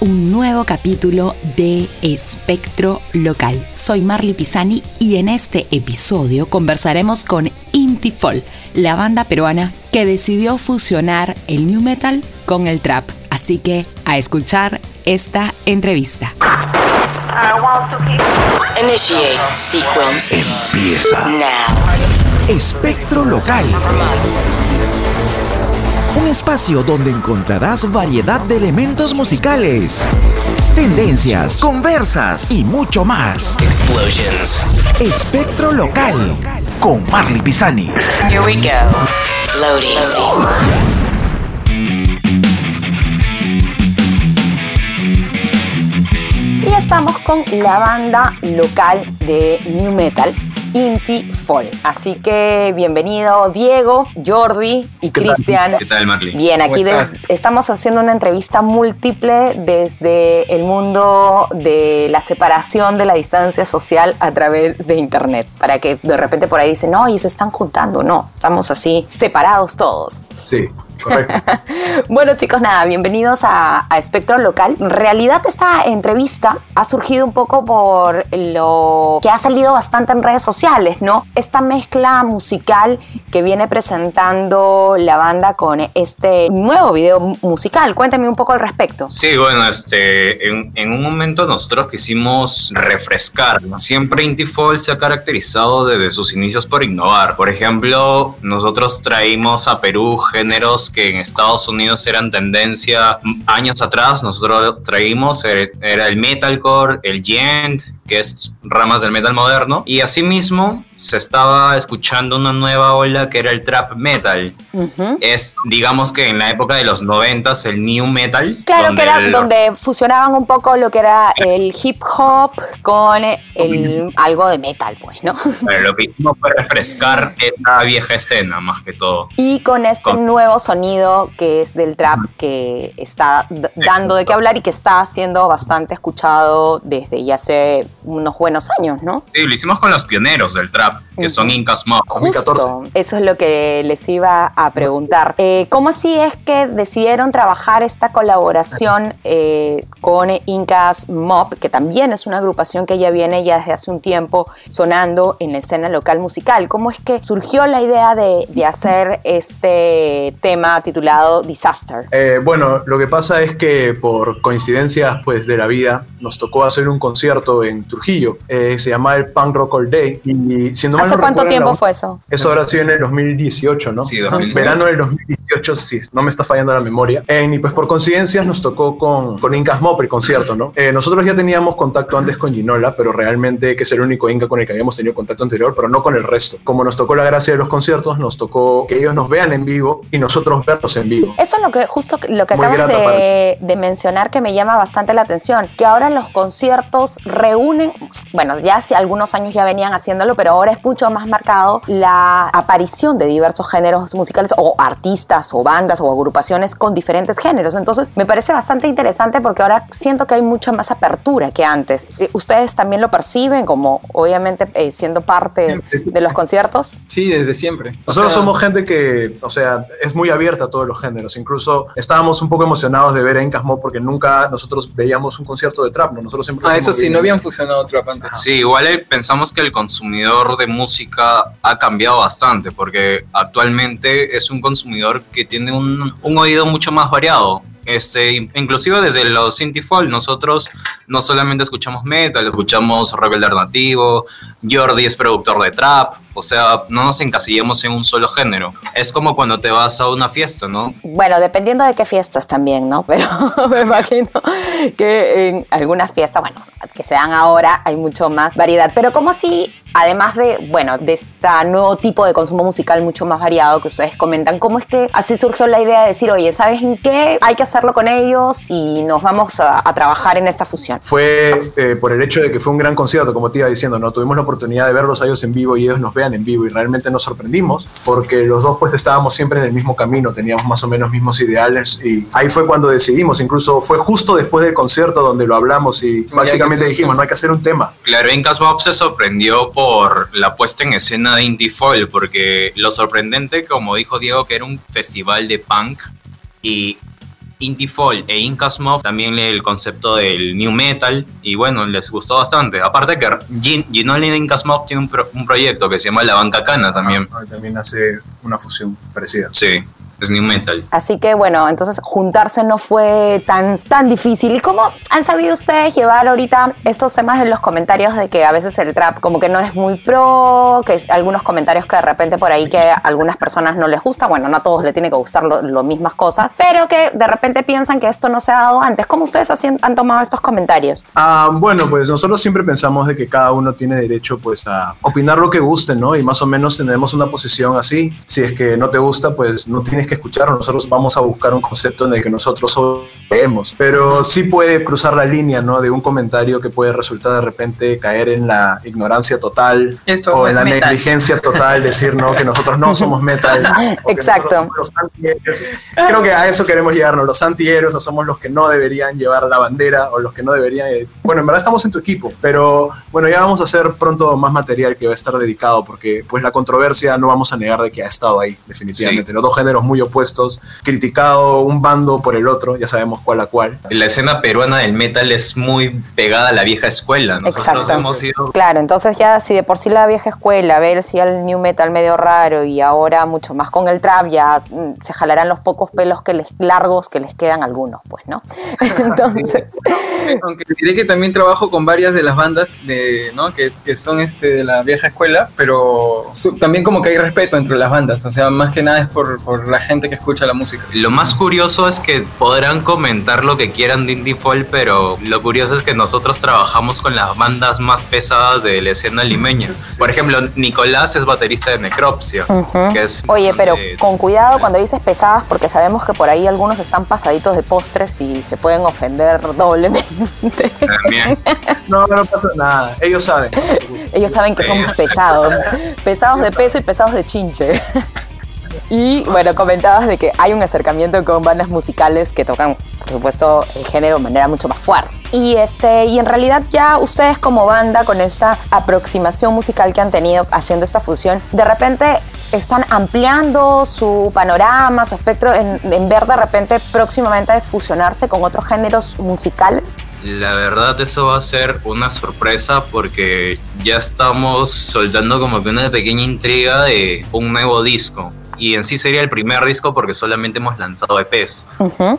Un nuevo capítulo de Espectro Local. Soy Marley Pisani y en este episodio conversaremos con Intifol, la banda peruana que decidió fusionar el new metal con el trap. Así que a escuchar esta entrevista. Initiate sequence. Empieza. Now. Espectro Local. Un espacio donde encontrarás variedad de elementos musicales, tendencias, conversas y mucho más. Explosions. Espectro Local con Marley Pisani. Here we go. Loading. Y estamos con la banda local de New Metal, Inti Fall. Así que bienvenido Diego, Jordi y Cristian. ¿Qué tal, Marley? Bien, aquí estamos haciendo una entrevista múltiple desde el mundo de la separación de la distancia social a través de internet. Para que de repente por ahí dicen, no, y se están juntando. No, estamos así separados todos. Sí, correcto. Bueno chicos, nada, bienvenidos a, a Espectro Local. En realidad esta entrevista ha surgido un poco por lo que ha salido bastante en redes sociales, ¿no? Esta mezcla musical que viene presentando la banda con este nuevo video musical. Cuéntame un poco al respecto. Sí, bueno, este, en, en un momento nosotros quisimos refrescar. ¿no? Siempre Intifol se ha caracterizado desde sus inicios por innovar. Por ejemplo, nosotros traímos a Perú géneros que en Estados Unidos eran tendencia años atrás. Nosotros traímos, eh, era el metalcore, el gent, que es ramas del metal moderno. Y asimismo se estaba escuchando una nueva ola que era el trap metal. Ujú. es, digamos que en la época de los noventas, el new metal. Claro que era el- donde fusionaban un poco lo que era el hip hop con el, algo de metal, pues, ¿no? Pero lo que hicimos fue refrescar esa vieja escena, más que todo. Y con este Con- nuevo sonido que es del trap que está dando de qué hablar y que está siendo bastante escuchado desde ya hace unos buenos años, ¿no? Sí, lo hicimos con los pioneros del trap, que son Incas Mob. 2014. Justo, eso es lo que les iba a preguntar. Eh, ¿Cómo así es que decidieron trabajar esta colaboración eh, con Incas Mob, que también es una agrupación que ya viene ya desde hace un tiempo sonando en la escena local musical? ¿Cómo es que surgió la idea de, de hacer este tema titulado Disaster? Eh, bueno, lo que pasa es que por coincidencias pues, de la vida nos tocó hacer un concierto en Trujillo. Eh, se llamaba el Punk Rock All Day. Y si no mal ¿Hace no cuánto recuerdo, tiempo la- fue eso? Eso ahora sí en el 2018, ¿no? Sí, 2018. Verano del 2018, sí, no me está fallando la memoria. Eh, y pues por coincidencias nos tocó con, con Incas Mop el concierto, ¿no? Eh, nosotros ya teníamos contacto antes con Ginola, pero realmente que es el único Inca con el que habíamos tenido contacto anterior, pero no con el resto. Como nos tocó la gracia de los conciertos, nos tocó que ellos nos vean en vivo y nosotros verlos en vivo. Eso es lo que justo lo que Muy acabas de, de mencionar que me llama bastante la atención, que ahora los conciertos reúnen, bueno, ya hace algunos años ya venían haciéndolo, pero ahora es mucho más marcado la aparición de diversos géneros musicales o artistas o bandas o agrupaciones con diferentes géneros. Entonces, me parece bastante interesante porque ahora siento que hay mucha más apertura que antes. Eh, ¿Ustedes también lo perciben como obviamente eh, siendo parte de los conciertos? Sí, desde siempre. Nosotros O sea, somos gente que, o sea, es muy abierta a todos los géneros. Incluso estábamos un poco emocionados de ver a Incas Mob porque nunca nosotros veíamos un concierto de trap, ¿no? Nosotros siempre... Ah, eso sí, no habían fusionado trap antes. Sí, igual eh, pensamos que el consumidor de música ha cambiado bastante, porque actualmente es un consumidor que tiene un, oído mucho más variado. Este, in- inclusive desde los Intifol, nosotros no solamente escuchamos metal, escuchamos rock alternativo, Jordi es productor de trap, o sea, no nos encasillamos en un solo género. Es como cuando te vas a una fiesta, ¿no? Bueno, dependiendo de qué fiestas también, ¿no? Pero me imagino que en algunas fiestas, bueno, que se dan ahora, hay mucho más variedad. Pero ¿cómo así, además de, bueno, de este nuevo tipo de consumo musical mucho más variado que ustedes comentan, cómo es que así surgió la idea de decir, oye, ¿sabes en qué? Hay que hacerlo con ellos y nos vamos a, a trabajar en esta fusión. Fue eh, por el hecho de que fue un gran concierto, como te iba diciendo, ¿no? Tuvimos la oportunidad de verlos a ellos en vivo y ellos nos vean en vivo y realmente nos sorprendimos porque los dos pues estábamos siempre en el mismo camino, teníamos más o menos mismos ideales y ahí fue cuando decidimos, incluso fue justo después del concierto donde lo hablamos y básicamente dijimos, no hay que hacer un tema. Claro, Mob se sorprendió por la puesta en escena de Indie Folk, porque lo sorprendente, como dijo Diego, que era un festival de punk y Intifol e Incas Mob también el concepto del new metal y bueno, les gustó bastante. Aparte que Gin- Ginoli e Incas Mob tiene un, pro- un proyecto que se llama La Banca Cana también. Ah, también hace una fusión parecida. Sí, es new metal. Así que bueno, entonces juntarse no fue tan, tan difícil. ¿Y cómo han sabido ustedes llevar ahorita estos temas en los comentarios de que a veces el trap como que no es muy pro, que es algunos comentarios que de repente por ahí que a algunas personas no les gusta, bueno, no a todos le tiene que gustar lo, lo mismas cosas, pero que de repente piensan que esto no se ha dado antes. ¿Cómo ustedes han tomado estos comentarios? Ah, bueno, pues nosotros siempre pensamos de que cada uno tiene derecho pues a opinar lo que guste, ¿no? Y más o menos tenemos una posición así. Si es que no te gusta, pues no tienes que escucharlo. Nosotros vamos a buscar un concepto en el que nosotros creemos. Pero sí puede cruzar la línea, ¿no? De un comentario que puede resultar de repente caer en la ignorancia total Esto o no en la metal. negligencia total, decir, ¿no? Que nosotros no somos metal. que Exacto. los antihéroes. Creo que a eso queremos llegarnos, los antihéroes o somos los que no deberían llevar la bandera o los que no deberían... eh, Bueno, en verdad estamos en tu equipo, pero bueno, ya vamos a hacer pronto más material que va a estar dedicado porque pues la controversia no vamos a negar de que ha estado ahí, definitivamente. Los dos géneros muy opuestos, criticado un bando por el otro, ya sabemos cuál a cuál. La escena peruana del metal es muy pegada a la vieja escuela. Nosotros Exacto. hemos sido Claro, entonces ya si de por sí la vieja escuela, ver si el new metal medio raro y ahora mucho más con el trap, ya mm, se jalarán los pocos pelos que les, largos que les quedan algunos, pues, ¿no? Entonces, Aunque diré que también trabajo con varias de las bandas de, ¿no? que, que son este, de la vieja escuela, pero su- también como que hay respeto entre las bandas, o sea, más que nada es por, por la gente que escucha la música. Lo más curioso es que podrán comentar lo que quieran de Indie Folk, pero lo curioso es que nosotros trabajamos con las bandas más pesadas de la escena limeña. Por ejemplo, Nicolás es baterista de Necropsia, Ujú. que es oye, pero de- con cuidado cuando dices pesadas, porque sabemos que por ahí algunos están pasaditos de postres y se pueden ofender doblemente. también. No, no pasa nada, ellos saben. Ellos saben que somos pesados, pesados de peso y pesados de chinche. Y bueno, comentabas de que hay un acercamiento con bandas musicales que tocan, por supuesto, el género de manera mucho más fuerte. Y este, y en realidad ya ustedes como banda, con esta aproximación musical que han tenido haciendo esta fusión, de repente están ampliando su panorama, su espectro, en, en ver de repente próximamente fusionarse con otros géneros musicales. La verdad eso va a ser una sorpresa porque ya estamos soltando como que una pequeña intriga de un nuevo disco. Y en sí sería el primer disco porque solamente hemos lanzado EPs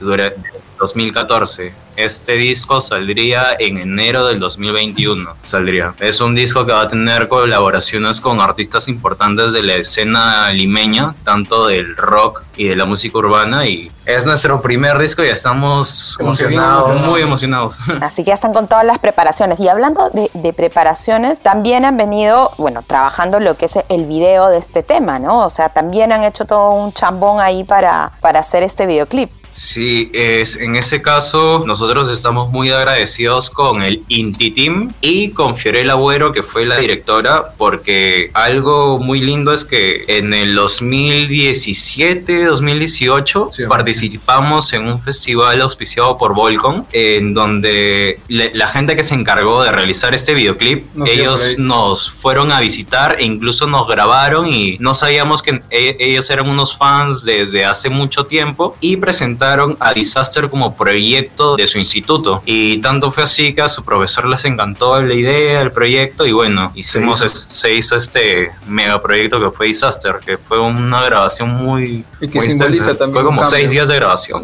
durante 2014. Este disco saldría en enero del 2021. Saldría. Es un disco que va a tener colaboraciones con artistas importantes de la escena limeña, tanto del rock y de la música urbana. Y es nuestro primer disco y estamos Emocionados. muy emocionados. Así que ya están con todas las preparaciones. Y hablando de, de preparaciones, también han venido, bueno, trabajando lo que es el video de este tema, ¿no? O sea, también han hecho todo un chambón ahí para, para hacer este videoclip. Sí, es, en ese caso nosotros estamos muy agradecidos con el Inti Team y con Fiorella Agüero, que fue la directora, porque algo muy lindo es que en el 2017, 2018 Sí, participamos en un festival auspiciado por Volcom, en donde le- la gente que se encargó de realizar este videoclip, por ellos nos fueron a visitar e incluso nos grabaron y no sabíamos que e- ellos eran unos fans desde hace mucho tiempo y presentaron a Disaster como proyecto de su instituto y tanto fue así que a su profesor les encantó la idea, el proyecto y bueno, hicimos hizo. es- se hizo este megaproyecto que fue Disaster, que fue una grabación muy... Y que muy simboliza también Fue como cambio. seis días de grabación.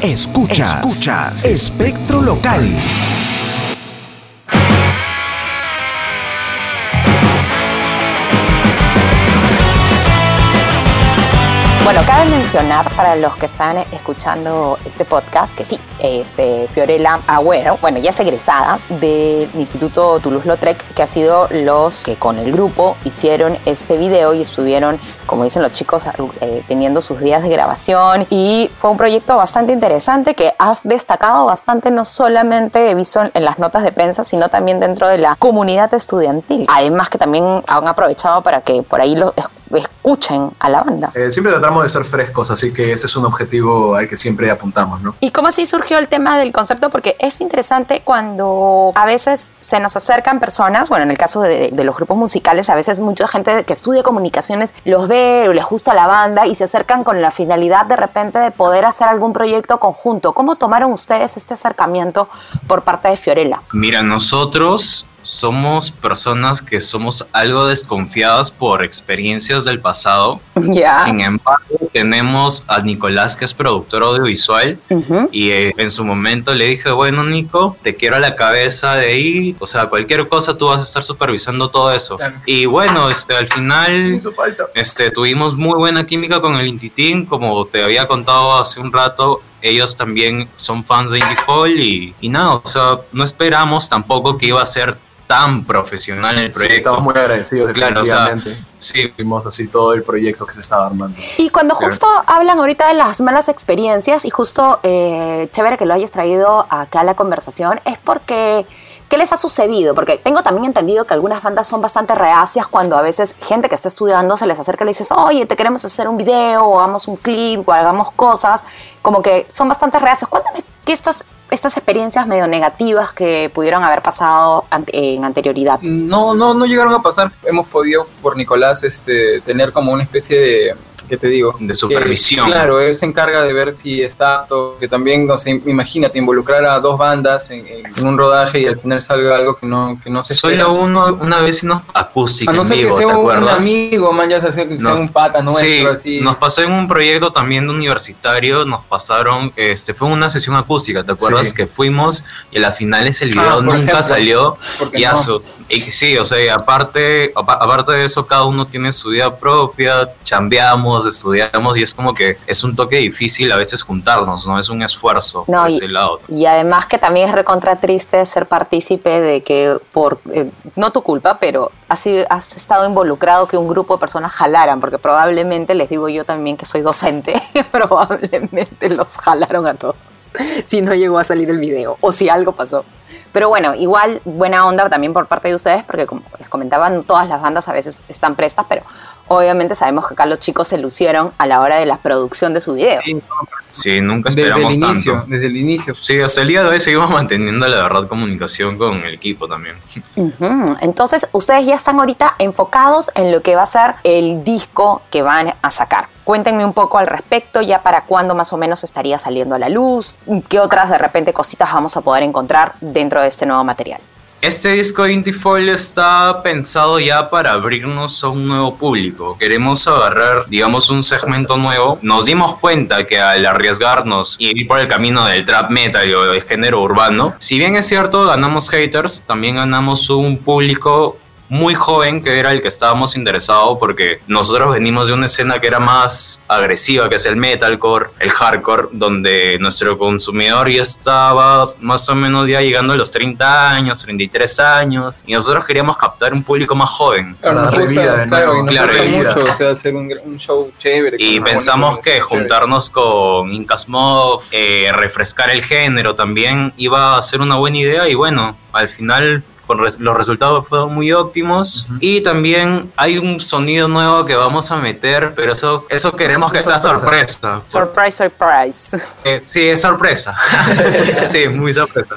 Escuchas. Espectro local. Bueno, cabe mencionar para los que están escuchando este podcast que sí, este, Fiorella Agüero, bueno, ya es egresada del Instituto Toulouse-Lautrec, que ha sido los que con el grupo hicieron este video y estuvieron, como dicen los chicos, eh, teniendo sus días de grabación y fue un proyecto bastante interesante que has destacado bastante, no solamente he visto en, las notas de prensa, sino también dentro de la comunidad estudiantil. Además que también han aprovechado para que por ahí los, escuchen a la banda. Eh, siempre tratamos de ser frescos, así que ese es un objetivo al que siempre apuntamos, ¿no? ¿Y cómo así surgió el tema del concepto? Porque es interesante cuando a veces se nos acercan personas, bueno, en el caso de, de los grupos musicales, a veces mucha gente que estudia comunicaciones los ve o les gusta la banda y se acercan con la finalidad de repente de poder hacer algún proyecto conjunto. ¿Cómo tomaron ustedes este acercamiento por parte de Fiorella? Mira, nosotros somos personas que somos algo desconfiadas por experiencias del pasado. Ya. Sin embargo, tenemos a Nicolás, que es productor audiovisual, Ujú. y eh, en su momento le dije, bueno, Nico, te quiero a la cabeza de ahí, o sea, cualquier cosa tú vas a estar supervisando todo eso. Claro. Y bueno, este, al final Hizo falta. este, tuvimos muy buena química con el Intitín, como te había contado hace un rato. Ellos también son fans de Indie Fall y, y nada, o sea, no esperamos tampoco que iba a ser tan profesional el Sí, proyecto. estamos muy agradecidos, Claro, o sea, definitivamente. Sí, Vimos así todo el proyecto que se estaba armando. Y cuando Claro. justo hablan ahorita de las malas experiencias y justo eh, chévere que lo hayas traído acá a la conversación, es porque ¿qué les ha sucedido? Porque tengo también entendido que algunas bandas son bastante reacias cuando a veces gente que está estudiando se les acerca y le dices, oye, te queremos hacer un video o hagamos un clip o hagamos cosas, como que son bastante reacios. Cuéntame qué estas, estas experiencias medio negativas que pudieron haber pasado en anterioridad. No, no, no llegaron a pasar. Hemos podido, por Nicolás, este, tener como una especie de, ¿qué te digo? De supervisión. Que, claro, él se encarga de ver si está todo, que también, no sé, imagínate, involucrar a dos bandas en, en- un rodaje y al final salga algo que no, que no se espera. solo uno, una vez hicimos acústica A no ser que sea sea ¿te un, acuerdas? amigo, man, ya sea, sea Nos- un pata nuestro, sí, así. nos pasó en un proyecto también de universitario, nos pasaron, este, fue una sesión acústica, ¿te acuerdas? Sí. Que fuimos y a las finales el Ah, video por nunca ejemplo. salió. Y no. eso, y sí, o sea, aparte, apa- aparte de eso, cada uno tiene su vida propia, chambeamos, estudiamos y es como que es un toque difícil a veces juntarnos, ¿no? Es un esfuerzo No, por y- ese lado. Y además que también es recontra triste ser partícipe de que por, eh, no tu culpa, pero has, has estado involucrado que un grupo de personas jalaran, porque probablemente, les digo yo también que soy docente, probablemente los jalaron a todos, si no llegó a salir el video o si algo pasó. Pero bueno, igual buena onda también por parte de ustedes, porque como les comentaban, todas las bandas a veces están prestas, pero obviamente sabemos que acá los chicos se lucieron a la hora de la producción de su video. Sí, nunca desde el esperamos inicio, tanto. desde el inicio. Sí, hasta el día de hoy seguimos manteniendo la verdad comunicación con el equipo también. Entonces, ustedes ya están ahorita enfocados en lo que va a ser el disco que van a sacar. Cuéntenme un poco al respecto, ya para cuándo más o menos estaría saliendo a la luz, qué otras de repente cositas vamos a poder encontrar dentro de este nuevo material. Este disco Indie está pensado ya para abrirnos a un nuevo público. Queremos agarrar, digamos, un segmento nuevo. Nos dimos cuenta que al arriesgarnos y ir por el camino del trap metal o del género urbano, si bien es cierto, ganamos haters, también ganamos un público muy joven que era el que estábamos interesados porque nosotros venimos de una escena que era más agresiva que es el metalcore, el hardcore, donde nuestro consumidor ya estaba más o menos ya llegando a los 30 años, 33 años y nosotros queríamos captar un público más joven. Para nos gusta, claro, y nos claro, gusta mucho, o sea, hacer un, un show chévere. Y pensamos que chévere. juntarnos con Incas Mob, eh, refrescar el género también iba a ser una buena idea y bueno, al final con res- los resultados fueron muy óptimos y también hay un sonido nuevo que vamos a meter, pero eso, eso queremos que sea sorpresa. sorpresa. Surprise, surprise. Eh, sí, es sorpresa. sí, muy sorpresa.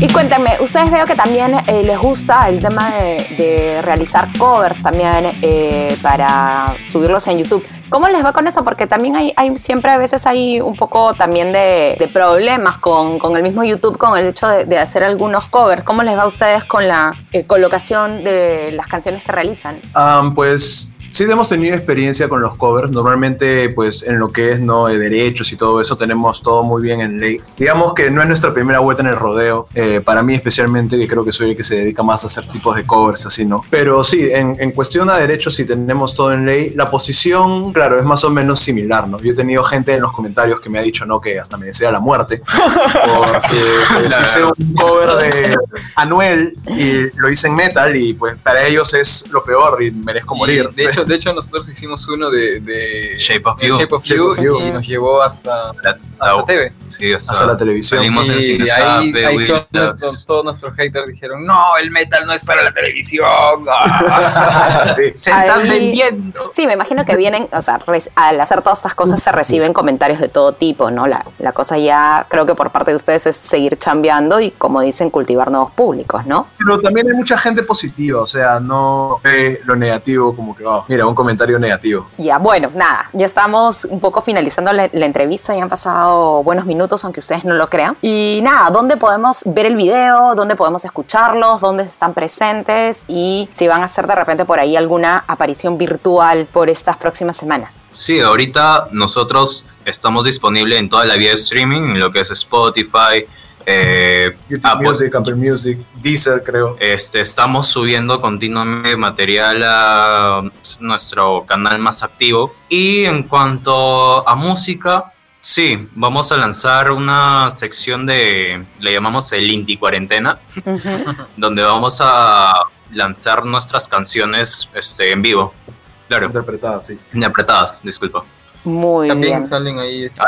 Y cuéntenme, ustedes veo que también eh, les gusta el tema de, realizar covers también eh, para subirlos en YouTube. ¿Cómo les va con eso? Porque también hay, siempre a veces hay un poco también de, problemas con, con el mismo YouTube, con el hecho de, hacer algunos covers. ¿Cómo les va a ustedes con la eh, colocación de las canciones que realizan? Am, pues sí hemos tenido experiencia con los covers. Normalmente, pues en lo que es no de derechos y todo eso, tenemos todo muy bien en ley. Digamos que no es nuestra primera vuelta en el rodeo. eh, para mí especialmente, que creo que soy el que se dedica más a hacer tipos de covers así, ¿no? Pero sí, en, en cuestión a derechos, sí tenemos todo en ley. La posición, claro, es más o menos similar, ¿no? Yo he tenido gente en los comentarios que me ha dicho, ¿no? Que hasta me desea la muerte. Porque pues, hice un cover de Anuel y lo hice en metal y pues para ellos es lo peor y merezco Y, morir. de, hecho, de hecho, nosotros hicimos uno de, de Shape of de You. Shape of Shape You of You. y nos llevó hasta, La- hasta la- TV. Sí, hasta, Hasta la televisión. Salimos en Y Cine ahí, Escape, ahí fue Wheels. donde to- todos nuestros haters dijeron, no, el metal no es para la televisión. ah". Sí. Se están Ahí- vendiendo. Sí, me imagino que vienen, o sea, al hacer todas estas cosas se reciben comentarios de todo tipo, ¿no? La, la cosa ya creo que por parte de ustedes es seguir chambeando y, como dicen, cultivar nuevos públicos, ¿no? Pero también hay mucha gente positiva, o sea, no ve lo negativo como que, oh, mira, un comentario negativo. Ya, bueno, nada, ya estamos un poco finalizando la, la entrevista, ya han pasado buenos minutos, aunque ustedes no lo crean. Y nada, ¿dónde podemos ver el video? ¿Dónde podemos escucharlos? ¿Dónde están presentes? Y si van a hacer de repente por ahí alguna aparición virtual por estas próximas semanas. Sí, ahorita nosotros estamos disponibles en toda la vía de streaming, en lo que es Spotify, eh, YouTube Apple. Music, Apple Music, Deezer, creo. Este, estamos subiendo continuamente material a nuestro canal más activo. Y en cuanto a música, sí, vamos a lanzar una sección de, le llamamos el Inti Cuarentena, donde vamos a lanzar nuestras canciones este, en vivo. Claro, Interpretada, sí. apretadas, disculpa. Muy También bien. salen ahí. este,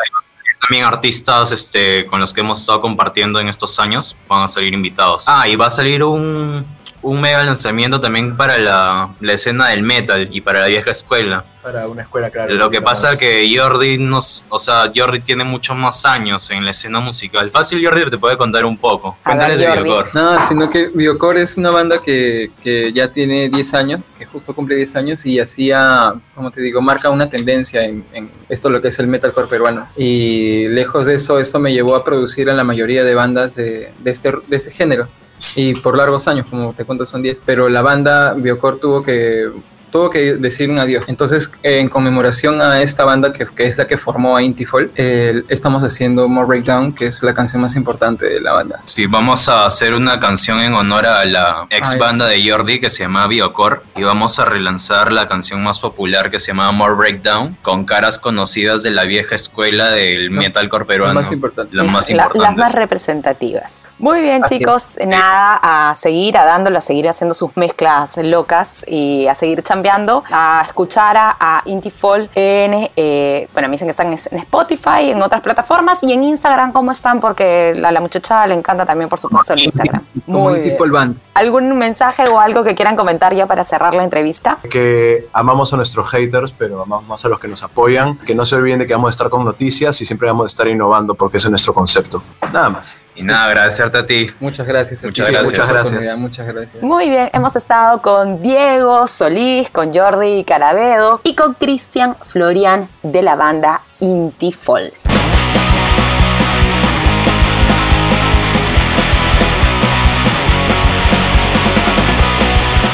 También artistas este, con los que hemos estado compartiendo en estos años van a salir invitados. Ah, y va a salir un, un mega lanzamiento también para la, la escena del metal y para la vieja escuela. Para una escuela, claro. Lo que pasa más. que Jordi nos, o sea, Jordi tiene muchos más años en la escena musical. Fácil Jordi te puede contar un poco. Cuéntales de. Biocore. No, sino que Biocore es una banda que, que ya tiene 10 años, que justo cumple 10 años y hacía, como te digo, marca una tendencia en, en esto lo que es el metalcore peruano. Y lejos de eso, esto me llevó a producir a la mayoría de bandas de, de este, de este género. Y por largos años, como te cuento, son 10. Pero la banda Biocore tuvo que tuvo que decir un adiós. Entonces, en conmemoración a esta banda, que, que es la que formó a Intifol, eh, estamos haciendo More Breakdown, que es la canción más importante de la banda. Sí, vamos a hacer una canción en honor a la ex banda de Jordi que se llama Biocore y vamos a relanzar la canción más popular que se llama More Breakdown con caras conocidas de la vieja escuela del No, metalcore peruano. más importante. Las más La- las importantes. más representativas. Muy bien, Así chicos. Nada, a seguir, a dándolo, a seguir haciendo sus mezclas locas y a seguir chambeando, a escuchar a, a Intifol en, eh, bueno, me dicen que están en Spotify, en otras plataformas y en Instagram, ¿cómo están? Porque a la muchacha le encanta también, por supuesto, el Instagram. Como Muy bien. Intifol Band. ¿Algún mensaje o algo que quieran comentar ya para cerrar la entrevista? que amamos a nuestros haters, pero amamos más a los que nos apoyan. Que no se olviden de que vamos a estar con noticias y siempre vamos a estar innovando porque ese es nuestro concepto. Nada más. Y nada, agradecerte a ti. Muchas gracias. Muchas gracias. Muchas gracias. Muchas gracias. Muy bien, hemos estado con Diego Solís, con Jordi Carabedo y con Cristian Florian de la banda Intifol.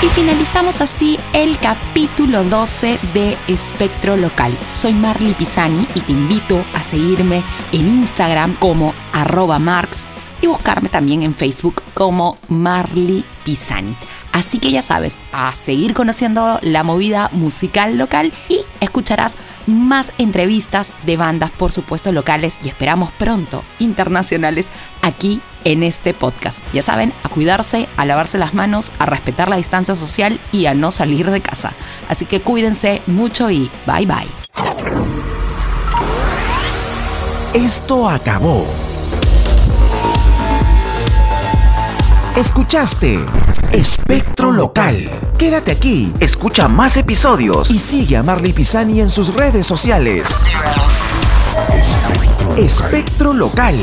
Y finalizamos así el capítulo 12 de Espectro Local. Soy Marley Pisani y te invito a seguirme en Instagram como arroba marx y buscarme también en Facebook como Marley Pisani. Así que ya sabes, a seguir conociendo la movida musical local y escucharás más entrevistas de bandas, por supuesto, locales y esperamos pronto internacionales aquí en este podcast. Ya saben, a cuidarse, a lavarse las manos, a respetar la distancia social y a no salir de casa. Así que cuídense mucho y bye bye. Esto acabó. Escuchaste Espectro Local. Quédate aquí, escucha más episodios y sigue a Marley Pisani en sus redes sociales. Espectro Local.